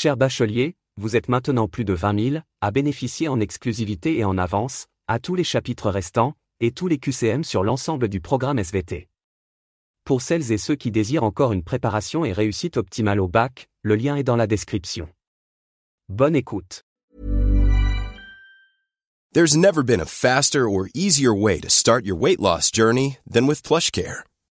Cher bachelier, vous êtes maintenant plus de 20 000 à bénéficier en exclusivité et en avance, à tous les chapitres restants, et tous les QCM sur l'ensemble du programme SVT. Pour celles et ceux qui désirent encore une préparation et réussite optimale au bac, le lien est dans la description. Bonne écoute. There's never been a faster or easier way to start your weight loss journey than with PlushCare.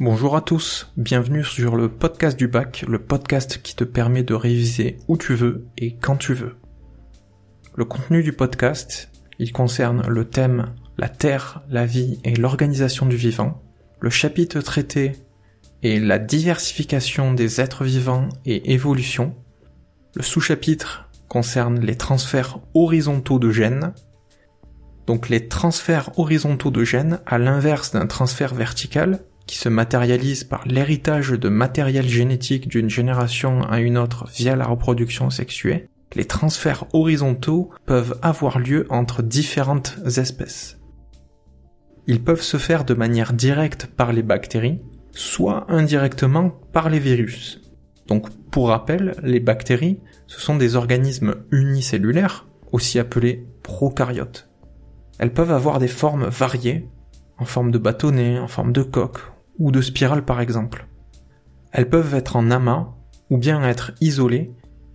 Bonjour à tous, bienvenue sur le podcast du bac, le podcast qui te permet de réviser où tu veux et quand tu veux. Le contenu du podcast, il concerne le thème la Terre, la vie et l'organisation du vivant. Le chapitre traité est la diversification des êtres vivants et évolution. Le sous-chapitre concerne les transferts horizontaux de gènes. Donc les transferts horizontaux de gènes, à l'inverse d'un transfert vertical, qui se matérialise par l'héritage de matériel génétique d'une génération à une autre via la reproduction sexuée, les transferts horizontaux peuvent avoir lieu entre différentes espèces. Ils peuvent se faire de manière directe par les bactéries, soit indirectement par les virus. Donc pour rappel, les bactéries, ce sont des organismes unicellulaires, aussi appelés prokaryotes. Elles peuvent avoir des formes variées, en forme de bâtonnet, en forme de coque, ou de spirale par exemple. Elles peuvent être en amas ou bien être isolées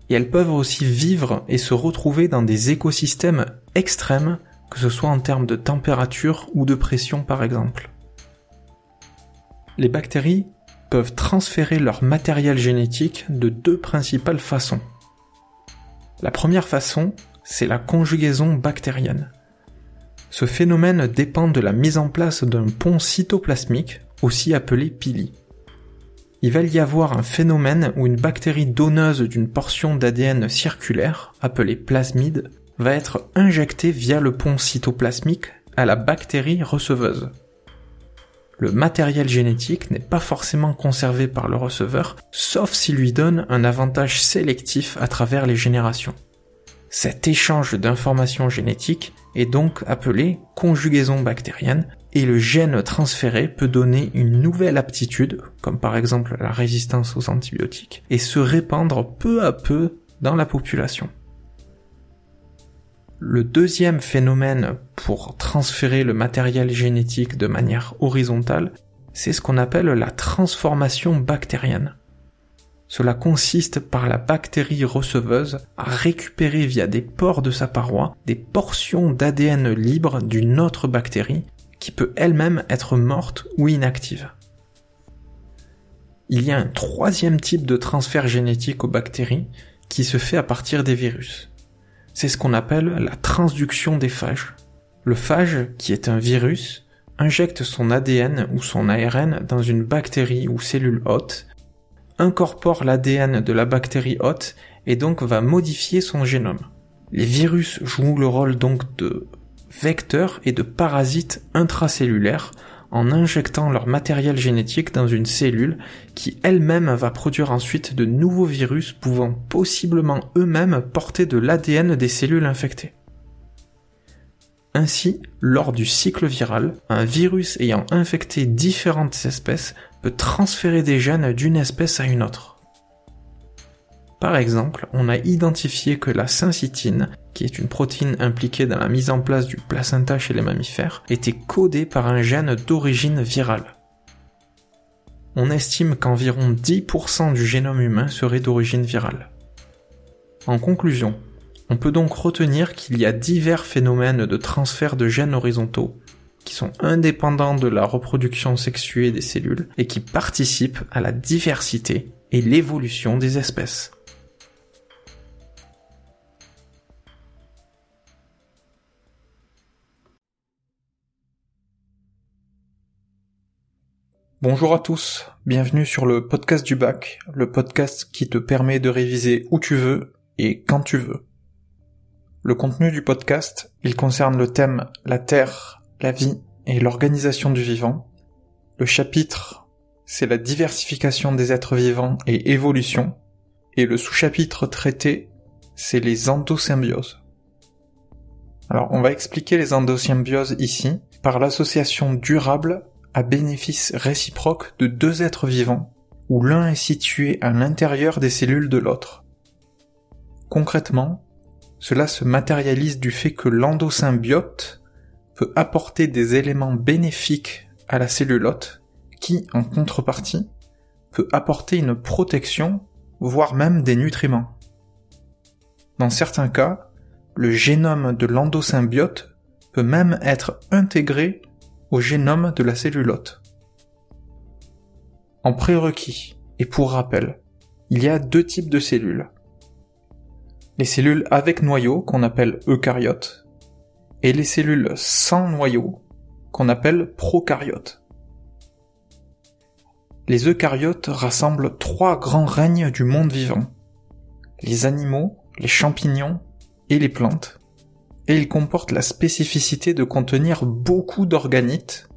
et elles peuvent aussi vivre et se retrouver dans des écosystèmes extrêmes, que ce soit en termes de température ou de pression par exemple. Les bactéries peuvent transférer leur matériel génétique de deux principales façons. La première façon, c'est la conjugaison bactérienne. Ce phénomène dépend de la mise en place d'un pont cytoplasmique aussi appelé pili. Il va y avoir un phénomène où une bactérie donneuse d'une portion d'ADN circulaire, appelée plasmide, va être injectée via le pont cytoplasmique à la bactérie receveuse. Le matériel génétique n'est pas forcément conservé par le receveur, sauf s'il lui donne un avantage sélectif à travers les générations. Cet échange d'informations génétiques est donc appelé conjugaison bactérienne et le gène transféré peut donner une nouvelle aptitude, comme par exemple la résistance aux antibiotiques, et se répandre peu à peu dans la population. Le deuxième phénomène pour transférer le matériel génétique de manière horizontale, c'est ce qu'on appelle la transformation bactérienne. Cela consiste par la bactérie receveuse à récupérer via des pores de sa paroi des portions d'ADN libre d'une autre bactérie qui peut elle-même être morte ou inactive. Il y a un troisième type de transfert génétique aux bactéries qui se fait à partir des virus. C'est ce qu'on appelle la transduction des phages. Le phage, qui est un virus, injecte son ADN ou son ARN dans une bactérie ou cellule hôte, incorpore l'ADN de la bactérie hôte et donc va modifier son génome. Les virus jouent le rôle donc de vecteurs et de parasites intracellulaires en injectant leur matériel génétique dans une cellule qui elle-même va produire ensuite de nouveaux virus pouvant possiblement eux-mêmes porter de l'ADN des cellules infectées. Ainsi, lors du cycle viral, un virus ayant infecté différentes espèces peut transférer des gènes d'une espèce à une autre. Par exemple, on a identifié que la syncytine, qui est une protéine impliquée dans la mise en place du placenta chez les mammifères, était codée par un gène d'origine virale. On estime qu'environ 10% du génome humain serait d'origine virale. En conclusion, on peut donc retenir qu'il y a divers phénomènes de transfert de gènes horizontaux qui sont indépendants de la reproduction sexuée des cellules et qui participent à la diversité et l'évolution des espèces. Bonjour à tous, bienvenue sur le podcast du bac, le podcast qui te permet de réviser où tu veux et quand tu veux. Le contenu du podcast, il concerne le thème la Terre, la vie et l'organisation du vivant. Le chapitre, c'est la diversification des êtres vivants et évolution. Et le sous-chapitre traité, c'est les endosymbioses. Alors, on va expliquer les endosymbioses ici par l'association durable à bénéfice réciproque de deux êtres vivants, où l'un est situé à l'intérieur des cellules de l'autre. Concrètement, cela se matérialise du fait que l'endosymbiote peut apporter des éléments bénéfiques à la cellulote qui, en contrepartie, peut apporter une protection, voire même des nutriments. Dans certains cas, le génome de l'endosymbiote peut même être intégré au génome de la cellulote. En prérequis, et pour rappel, il y a deux types de cellules les cellules avec noyau qu'on appelle eucaryotes et les cellules sans noyau qu'on appelle prokaryotes. Les eucaryotes rassemblent trois grands règnes du monde vivant. Les animaux, les champignons et les plantes. Et ils comportent la spécificité de contenir beaucoup d'organites,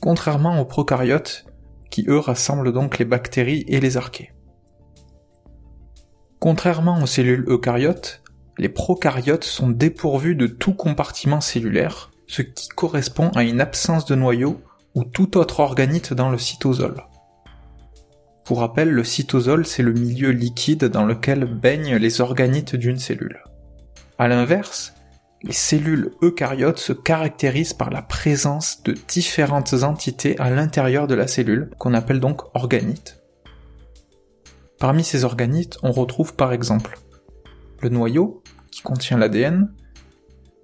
contrairement aux prokaryotes qui eux rassemblent donc les bactéries et les archées. Contrairement aux cellules eucaryotes, les prokaryotes sont dépourvus de tout compartiment cellulaire, ce qui correspond à une absence de noyau ou tout autre organite dans le cytosol. Pour rappel, le cytosol, c'est le milieu liquide dans lequel baignent les organites d'une cellule. À l'inverse, les cellules eucaryotes se caractérisent par la présence de différentes entités à l'intérieur de la cellule, qu'on appelle donc organites. Parmi ces organites, on retrouve par exemple le noyau, contient l'ADN,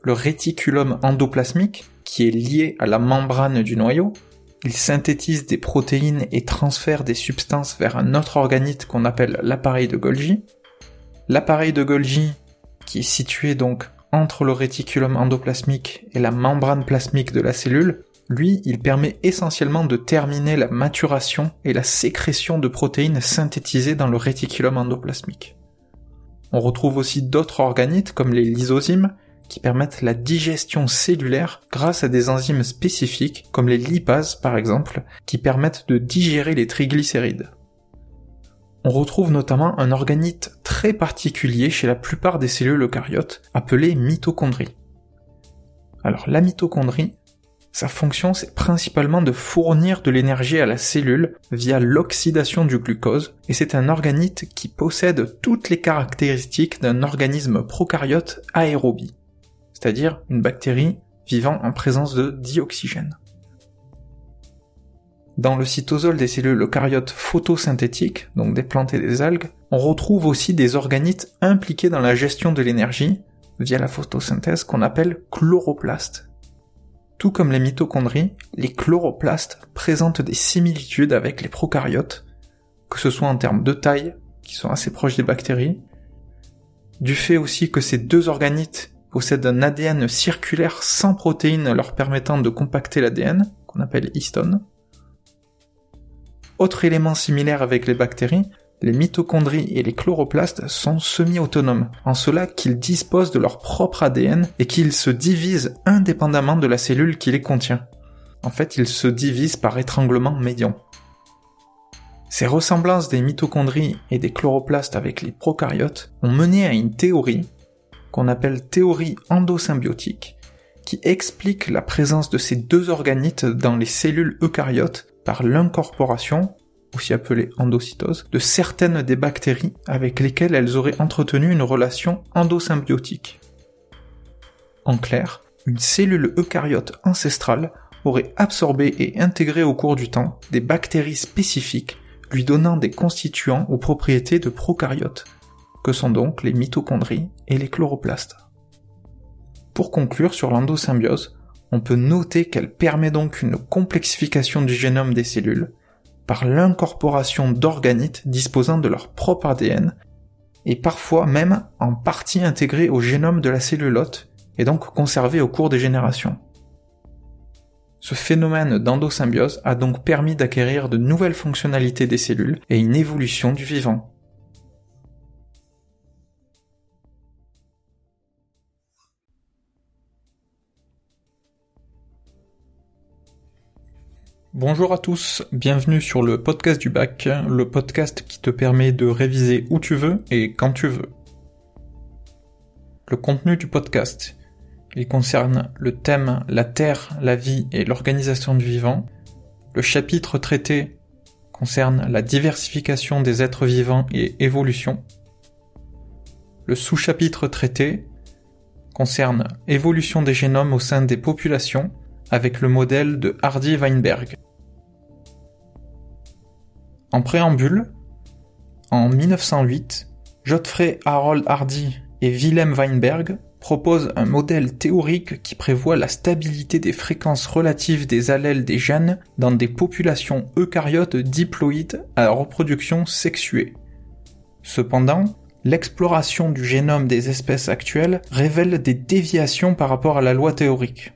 le réticulum endoplasmique, qui est lié à la membrane du noyau, il synthétise des protéines et transfère des substances vers un autre organite qu'on appelle l'appareil de Golgi. L'appareil de Golgi, qui est situé donc entre le réticulum endoplasmique et la membrane plasmique de la cellule, lui, il permet essentiellement de terminer la maturation et la sécrétion de protéines synthétisées dans le réticulum endoplasmique. On retrouve aussi d'autres organites comme les lysosymes qui permettent la digestion cellulaire grâce à des enzymes spécifiques comme les lipases par exemple qui permettent de digérer les triglycérides. On retrouve notamment un organite très particulier chez la plupart des cellules eucaryotes appelé mitochondrie. Alors la mitochondrie, sa fonction, c'est principalement de fournir de l'énergie à la cellule via l'oxydation du glucose, et c'est un organite qui possède toutes les caractéristiques d'un organisme prokaryote aérobie, c'est-à-dire une bactérie vivant en présence de dioxygène. Dans le cytosol des cellules eucaryotes photosynthétiques, donc des plantes et des algues, on retrouve aussi des organites impliqués dans la gestion de l'énergie via la photosynthèse qu'on appelle chloroplastes tout comme les mitochondries, les chloroplastes présentent des similitudes avec les prokaryotes, que ce soit en termes de taille, qui sont assez proches des bactéries, du fait aussi que ces deux organites possèdent un ADN circulaire sans protéines leur permettant de compacter l'ADN, qu'on appelle histone. Autre élément similaire avec les bactéries, les mitochondries et les chloroplastes sont semi-autonomes, en cela qu'ils disposent de leur propre ADN et qu'ils se divisent indépendamment de la cellule qui les contient. En fait, ils se divisent par étranglement médian. Ces ressemblances des mitochondries et des chloroplastes avec les prokaryotes ont mené à une théorie qu'on appelle théorie endosymbiotique, qui explique la présence de ces deux organites dans les cellules eucaryotes par l'incorporation, aussi appelée endocytose, de certaines des bactéries avec lesquelles elles auraient entretenu une relation endosymbiotique. En clair, une cellule eucaryote ancestrale aurait absorbé et intégré au cours du temps des bactéries spécifiques lui donnant des constituants aux propriétés de prokaryotes, que sont donc les mitochondries et les chloroplastes. Pour conclure sur l'endosymbiose, on peut noter qu'elle permet donc une complexification du génome des cellules par l'incorporation d'organites disposant de leur propre ADN et parfois même en partie intégrés au génome de la cellule hôte et donc conservés au cours des générations. Ce phénomène d'endosymbiose a donc permis d'acquérir de nouvelles fonctionnalités des cellules et une évolution du vivant. Bonjour à tous, bienvenue sur le podcast du bac, le podcast qui te permet de réviser où tu veux et quand tu veux. Le contenu du podcast. Il concerne le thème la Terre, la vie et l'organisation du vivant. Le chapitre traité concerne la diversification des êtres vivants et évolution. Le sous-chapitre traité concerne évolution des génomes au sein des populations avec le modèle de Hardy-Weinberg. En préambule, en 1908, Godfrey Harold Hardy et Wilhelm Weinberg proposent un modèle théorique qui prévoit la stabilité des fréquences relatives des allèles des gènes dans des populations eucaryotes diploïdes à reproduction sexuée. Cependant, l'exploration du génome des espèces actuelles révèle des déviations par rapport à la loi théorique.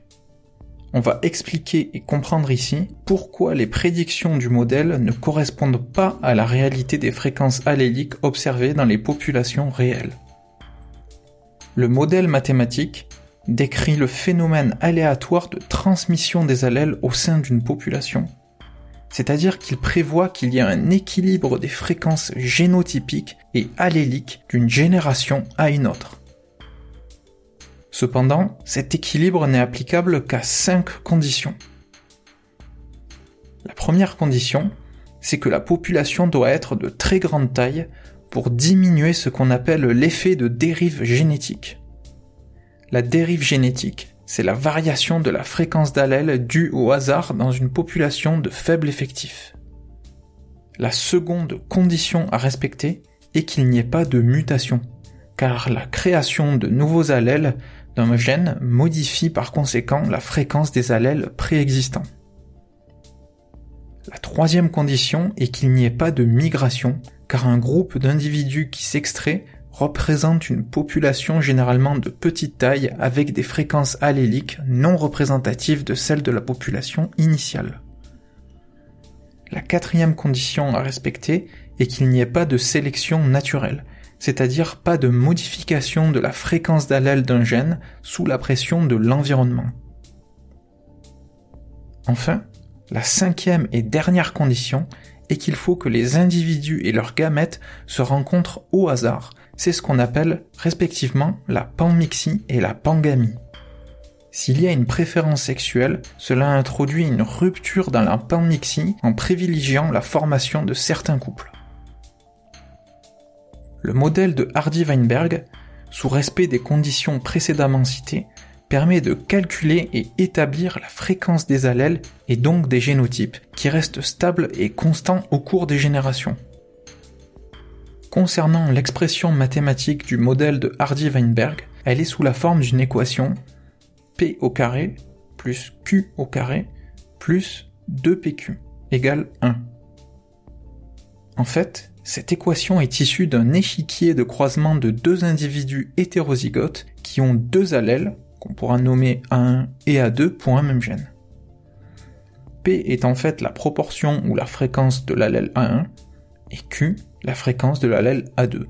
On va expliquer et comprendre ici pourquoi les prédictions du modèle ne correspondent pas à la réalité des fréquences alléliques observées dans les populations réelles. Le modèle mathématique décrit le phénomène aléatoire de transmission des allèles au sein d'une population. C'est-à-dire qu'il prévoit qu'il y a un équilibre des fréquences génotypiques et alléliques d'une génération à une autre. Cependant, cet équilibre n'est applicable qu'à cinq conditions. La première condition, c'est que la population doit être de très grande taille pour diminuer ce qu'on appelle l'effet de dérive génétique. La dérive génétique, c'est la variation de la fréquence d'allèles due au hasard dans une population de faible effectif. La seconde condition à respecter est qu'il n'y ait pas de mutation, car la création de nouveaux allèles d'un modifie par conséquent la fréquence des allèles préexistants. La troisième condition est qu'il n'y ait pas de migration, car un groupe d'individus qui s'extrait représente une population généralement de petite taille avec des fréquences alléliques non représentatives de celles de la population initiale. La quatrième condition à respecter est qu'il n'y ait pas de sélection naturelle, c'est-à-dire pas de modification de la fréquence d'allèle d'un gène sous la pression de l'environnement. Enfin, la cinquième et dernière condition est qu'il faut que les individus et leurs gamètes se rencontrent au hasard. C'est ce qu'on appelle respectivement la panmixie et la pangamie. S'il y a une préférence sexuelle, cela introduit une rupture dans la panmixie en privilégiant la formation de certains couples. Le modèle de Hardy-Weinberg, sous respect des conditions précédemment citées, permet de calculer et établir la fréquence des allèles et donc des génotypes, qui restent stables et constants au cours des générations. Concernant l'expression mathématique du modèle de Hardy-Weinberg, elle est sous la forme d'une équation P au carré plus Q au carré plus 2PQ égale 1. En fait, cette équation est issue d'un échiquier de croisement de deux individus hétérozygotes qui ont deux allèles, qu'on pourra nommer A1 et A2 pour un même gène. P est en fait la proportion ou la fréquence de l'allèle A1 et Q la fréquence de l'allèle A2.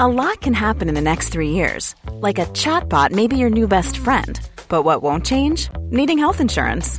A lot can happen in the next three years. Like a chatbot may be your new best friend. But what won't change? Needing health insurance.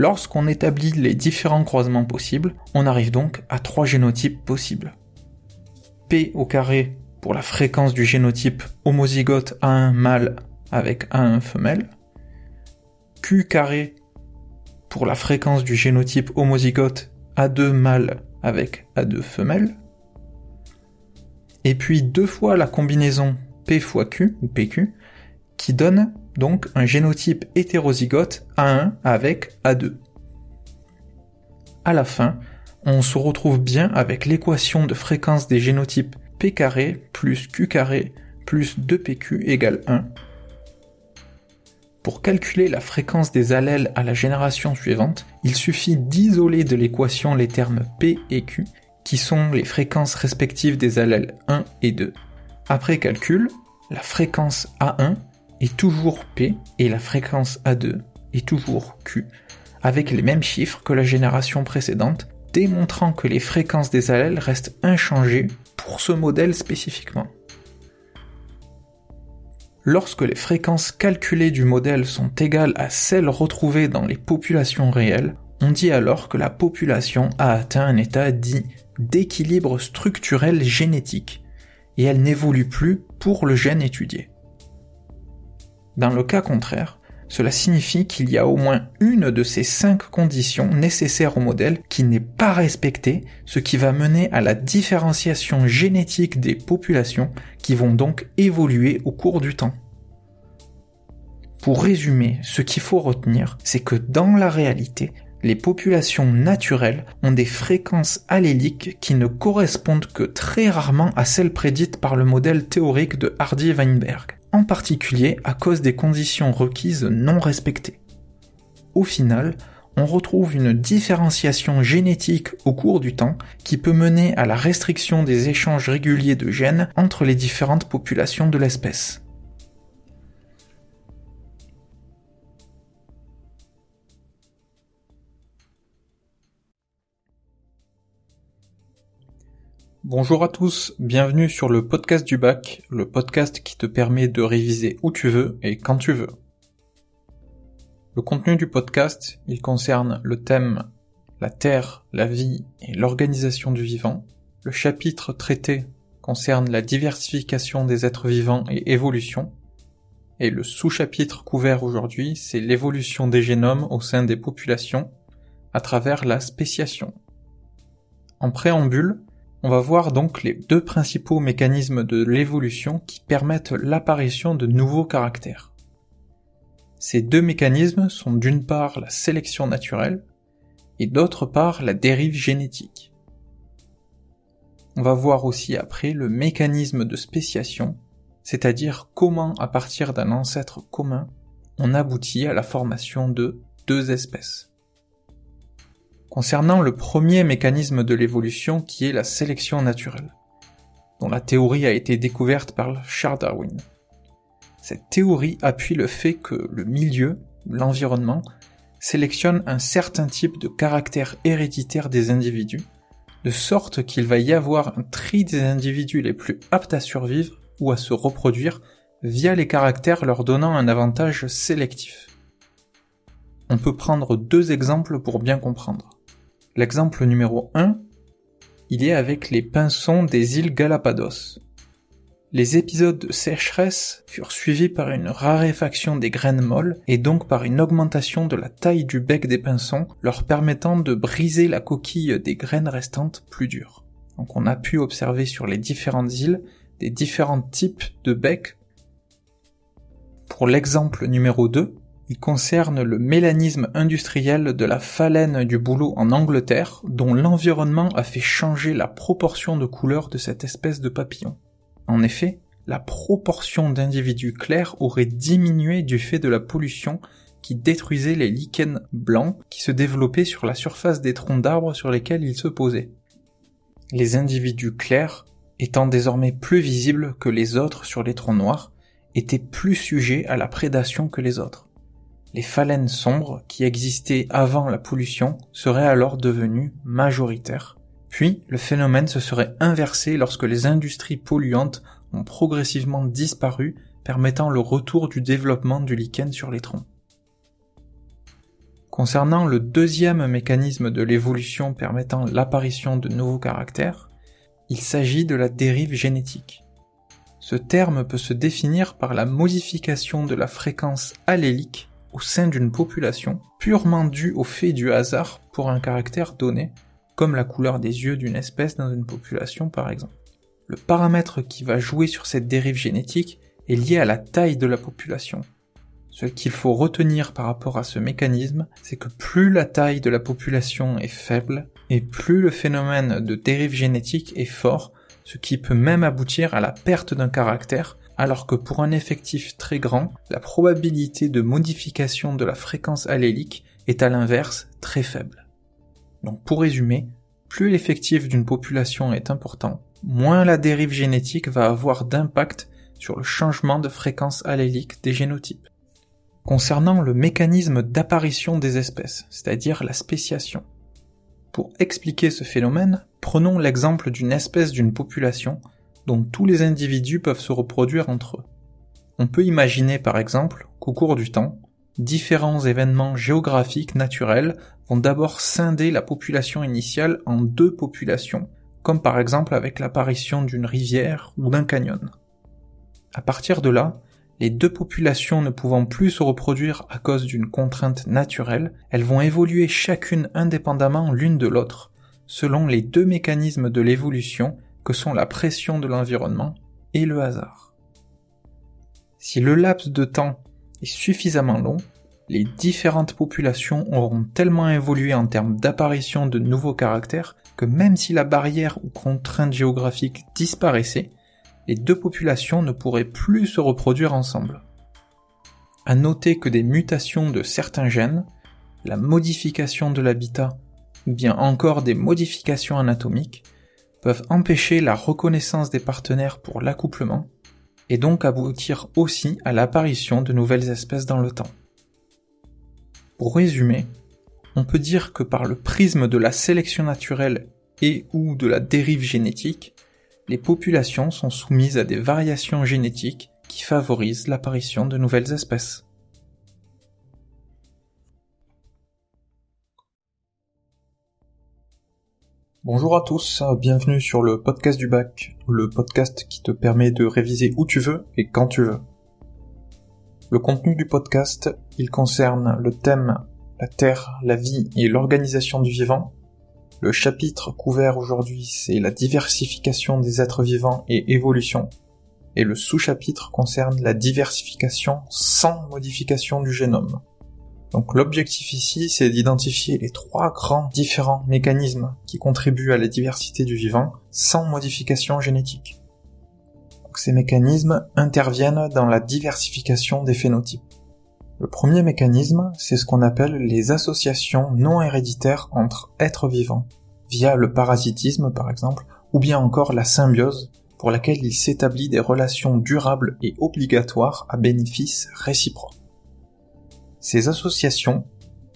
Lorsqu'on établit les différents croisements possibles, on arrive donc à trois génotypes possibles. P au carré pour la fréquence du génotype homozygote A1 mâle avec A1 femelle. Q carré pour la fréquence du génotype homozygote A2 mâle avec A2 femelle. Et puis deux fois la combinaison P fois Q ou PQ qui donne donc un génotype hétérozygote A1 avec A2. À la fin, on se retrouve bien avec l'équation de fréquence des génotypes P carré plus Q carré plus 2PQ égale 1. Pour calculer la fréquence des allèles à la génération suivante, il suffit d'isoler de l'équation les termes P et Q, qui sont les fréquences respectives des allèles 1 et 2. Après calcul, la fréquence A1 est toujours P et la fréquence A2 est toujours Q, avec les mêmes chiffres que la génération précédente, démontrant que les fréquences des allèles restent inchangées pour ce modèle spécifiquement. Lorsque les fréquences calculées du modèle sont égales à celles retrouvées dans les populations réelles, on dit alors que la population a atteint un état dit d'équilibre structurel génétique, et elle n'évolue plus pour le gène étudié. Dans le cas contraire, cela signifie qu'il y a au moins une de ces cinq conditions nécessaires au modèle qui n'est pas respectée, ce qui va mener à la différenciation génétique des populations qui vont donc évoluer au cours du temps. Pour résumer, ce qu'il faut retenir, c'est que dans la réalité, les populations naturelles ont des fréquences alléliques qui ne correspondent que très rarement à celles prédites par le modèle théorique de Hardy-Weinberg en particulier à cause des conditions requises non respectées. Au final, on retrouve une différenciation génétique au cours du temps qui peut mener à la restriction des échanges réguliers de gènes entre les différentes populations de l'espèce. Bonjour à tous, bienvenue sur le podcast du bac, le podcast qui te permet de réviser où tu veux et quand tu veux. Le contenu du podcast, il concerne le thème la Terre, la vie et l'organisation du vivant. Le chapitre traité concerne la diversification des êtres vivants et évolution. Et le sous-chapitre couvert aujourd'hui, c'est l'évolution des génomes au sein des populations à travers la spéciation. En préambule, on va voir donc les deux principaux mécanismes de l'évolution qui permettent l'apparition de nouveaux caractères. Ces deux mécanismes sont d'une part la sélection naturelle et d'autre part la dérive génétique. On va voir aussi après le mécanisme de spéciation, c'est-à-dire comment à partir d'un ancêtre commun on aboutit à la formation de deux espèces. Concernant le premier mécanisme de l'évolution qui est la sélection naturelle, dont la théorie a été découverte par Charles Darwin. Cette théorie appuie le fait que le milieu, l'environnement, sélectionne un certain type de caractère héréditaire des individus, de sorte qu'il va y avoir un tri des individus les plus aptes à survivre ou à se reproduire via les caractères leur donnant un avantage sélectif. On peut prendre deux exemples pour bien comprendre. L'exemple numéro 1, il est avec les pinsons des îles Galapados. Les épisodes de sécheresse furent suivis par une raréfaction des graines molles et donc par une augmentation de la taille du bec des pinsons, leur permettant de briser la coquille des graines restantes plus dures. Donc on a pu observer sur les différentes îles des différents types de becs. Pour l'exemple numéro 2, il concerne le mélanisme industriel de la phalène du bouleau en Angleterre, dont l'environnement a fait changer la proportion de couleur de cette espèce de papillon. En effet, la proportion d'individus clairs aurait diminué du fait de la pollution qui détruisait les lichens blancs qui se développaient sur la surface des troncs d'arbres sur lesquels ils se posaient. Les individus clairs, étant désormais plus visibles que les autres sur les troncs noirs, étaient plus sujets à la prédation que les autres. Les phalènes sombres qui existaient avant la pollution seraient alors devenues majoritaires. Puis le phénomène se serait inversé lorsque les industries polluantes ont progressivement disparu, permettant le retour du développement du lichen sur les troncs. Concernant le deuxième mécanisme de l'évolution permettant l'apparition de nouveaux caractères, il s'agit de la dérive génétique. Ce terme peut se définir par la modification de la fréquence allélique au sein d'une population purement due au fait du hasard pour un caractère donné, comme la couleur des yeux d'une espèce dans une population par exemple. Le paramètre qui va jouer sur cette dérive génétique est lié à la taille de la population. Ce qu'il faut retenir par rapport à ce mécanisme, c'est que plus la taille de la population est faible, et plus le phénomène de dérive génétique est fort, ce qui peut même aboutir à la perte d'un caractère alors que pour un effectif très grand, la probabilité de modification de la fréquence allélique est à l'inverse très faible. Donc pour résumer, plus l'effectif d'une population est important, moins la dérive génétique va avoir d'impact sur le changement de fréquence allélique des génotypes. Concernant le mécanisme d'apparition des espèces, c'est-à-dire la spéciation. Pour expliquer ce phénomène, prenons l'exemple d'une espèce d'une population dont tous les individus peuvent se reproduire entre eux. On peut imaginer par exemple qu'au cours du temps, différents événements géographiques naturels vont d'abord scinder la population initiale en deux populations, comme par exemple avec l'apparition d'une rivière ou d'un canyon. À partir de là, les deux populations ne pouvant plus se reproduire à cause d'une contrainte naturelle, elles vont évoluer chacune indépendamment l'une de l'autre, selon les deux mécanismes de l'évolution sont la pression de l'environnement et le hasard. Si le laps de temps est suffisamment long, les différentes populations auront tellement évolué en termes d'apparition de nouveaux caractères que même si la barrière ou contrainte géographique disparaissait, les deux populations ne pourraient plus se reproduire ensemble. À noter que des mutations de certains gènes, la modification de l'habitat ou bien encore des modifications anatomiques peuvent empêcher la reconnaissance des partenaires pour l'accouplement, et donc aboutir aussi à l'apparition de nouvelles espèces dans le temps. Pour résumer, on peut dire que par le prisme de la sélection naturelle et ou de la dérive génétique, les populations sont soumises à des variations génétiques qui favorisent l'apparition de nouvelles espèces. Bonjour à tous, bienvenue sur le podcast du bac, le podcast qui te permet de réviser où tu veux et quand tu veux. Le contenu du podcast, il concerne le thème la Terre, la vie et l'organisation du vivant. Le chapitre couvert aujourd'hui, c'est la diversification des êtres vivants et évolution. Et le sous-chapitre concerne la diversification sans modification du génome. Donc l'objectif ici, c'est d'identifier les trois grands différents mécanismes qui contribuent à la diversité du vivant sans modification génétique. ces mécanismes interviennent dans la diversification des phénotypes. Le premier mécanisme, c'est ce qu'on appelle les associations non héréditaires entre êtres vivants, via le parasitisme par exemple, ou bien encore la symbiose, pour laquelle il s'établit des relations durables et obligatoires à bénéfice réciproque. Ces associations,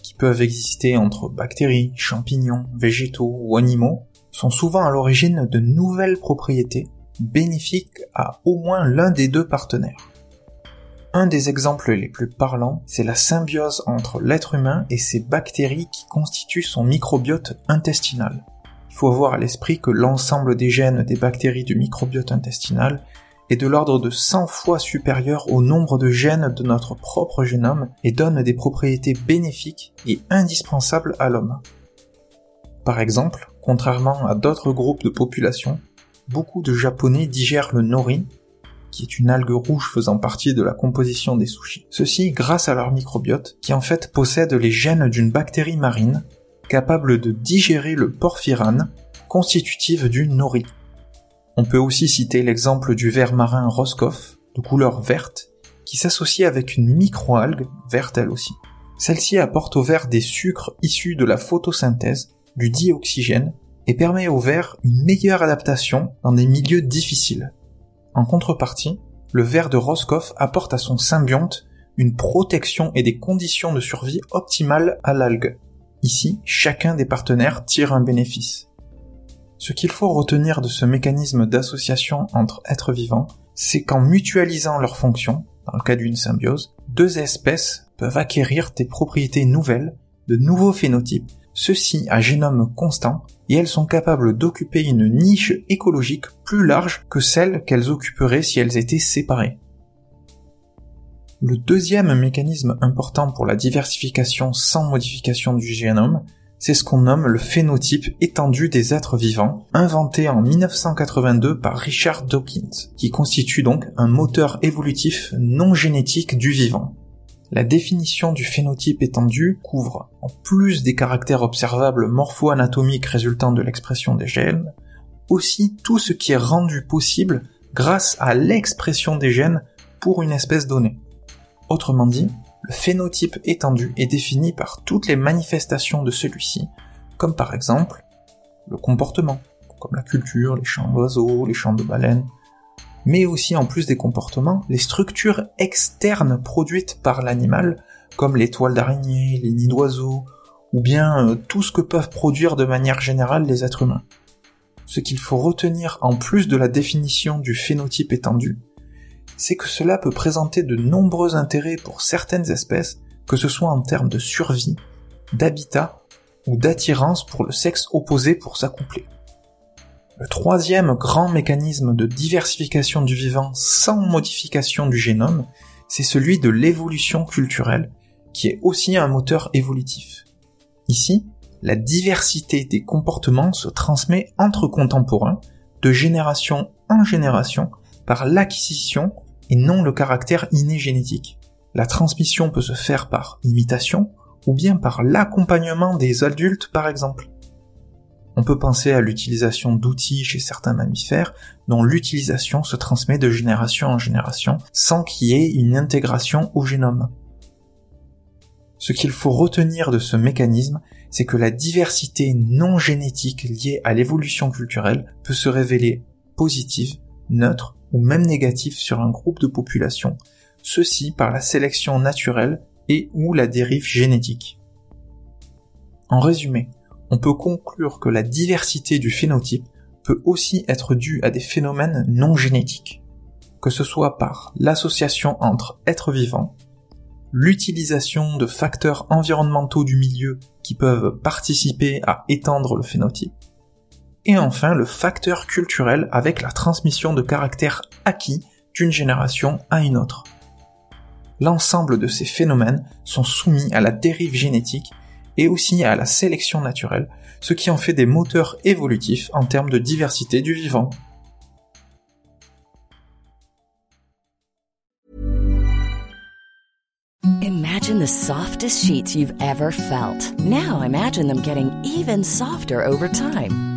qui peuvent exister entre bactéries, champignons, végétaux ou animaux, sont souvent à l'origine de nouvelles propriétés bénéfiques à au moins l'un des deux partenaires. Un des exemples les plus parlants, c'est la symbiose entre l'être humain et ces bactéries qui constituent son microbiote intestinal. Il faut avoir à l'esprit que l'ensemble des gènes des bactéries du microbiote intestinal est de l'ordre de 100 fois supérieur au nombre de gènes de notre propre génome et donne des propriétés bénéfiques et indispensables à l'homme. Par exemple, contrairement à d'autres groupes de population, beaucoup de Japonais digèrent le nori, qui est une algue rouge faisant partie de la composition des sushis. Ceci grâce à leur microbiote, qui en fait possède les gènes d'une bactérie marine capable de digérer le porphyrane, constitutive du nori. On peut aussi citer l'exemple du ver marin Roscoff, de couleur verte, qui s'associe avec une microalgue, verte elle aussi. Celle-ci apporte au ver des sucres issus de la photosynthèse, du dioxygène, et permet au ver une meilleure adaptation dans des milieux difficiles. En contrepartie, le ver de Roscoff apporte à son symbionte une protection et des conditions de survie optimales à l'algue. Ici, chacun des partenaires tire un bénéfice. Ce qu'il faut retenir de ce mécanisme d'association entre êtres vivants, c'est qu'en mutualisant leurs fonctions, dans le cas d'une symbiose, deux espèces peuvent acquérir des propriétés nouvelles, de nouveaux phénotypes, ceux-ci à génome constant, et elles sont capables d'occuper une niche écologique plus large que celle qu'elles occuperaient si elles étaient séparées. Le deuxième mécanisme important pour la diversification sans modification du génome, c'est ce qu'on nomme le phénotype étendu des êtres vivants, inventé en 1982 par Richard Dawkins, qui constitue donc un moteur évolutif non génétique du vivant. La définition du phénotype étendu couvre, en plus des caractères observables morpho-anatomiques résultant de l'expression des gènes, aussi tout ce qui est rendu possible grâce à l'expression des gènes pour une espèce donnée. Autrement dit, le phénotype étendu est défini par toutes les manifestations de celui-ci, comme par exemple le comportement, comme la culture, les chants d'oiseaux, les chants de baleines, mais aussi en plus des comportements, les structures externes produites par l'animal, comme les toiles d'araignée, les nids d'oiseaux, ou bien euh, tout ce que peuvent produire de manière générale les êtres humains. Ce qu'il faut retenir en plus de la définition du phénotype étendu, c'est que cela peut présenter de nombreux intérêts pour certaines espèces, que ce soit en termes de survie, d'habitat ou d'attirance pour le sexe opposé pour s'accoupler. Le troisième grand mécanisme de diversification du vivant sans modification du génome, c'est celui de l'évolution culturelle, qui est aussi un moteur évolutif. Ici, la diversité des comportements se transmet entre contemporains, de génération en génération, par l'acquisition et non le caractère inné génétique. La transmission peut se faire par imitation ou bien par l'accompagnement des adultes par exemple. On peut penser à l'utilisation d'outils chez certains mammifères dont l'utilisation se transmet de génération en génération sans qu'il y ait une intégration au génome. Ce qu'il faut retenir de ce mécanisme, c'est que la diversité non génétique liée à l'évolution culturelle peut se révéler positive, neutre même négative sur un groupe de population, ceci par la sélection naturelle et ou la dérive génétique. En résumé, on peut conclure que la diversité du phénotype peut aussi être due à des phénomènes non génétiques, que ce soit par l'association entre êtres vivants, l'utilisation de facteurs environnementaux du milieu qui peuvent participer à étendre le phénotype, et enfin le facteur culturel avec la transmission de caractères acquis d'une génération à une autre. L'ensemble de ces phénomènes sont soumis à la dérive génétique et aussi à la sélection naturelle, ce qui en fait des moteurs évolutifs en termes de diversité du vivant. Imagine the softest sheets you've ever felt. Now imagine them getting even softer over time.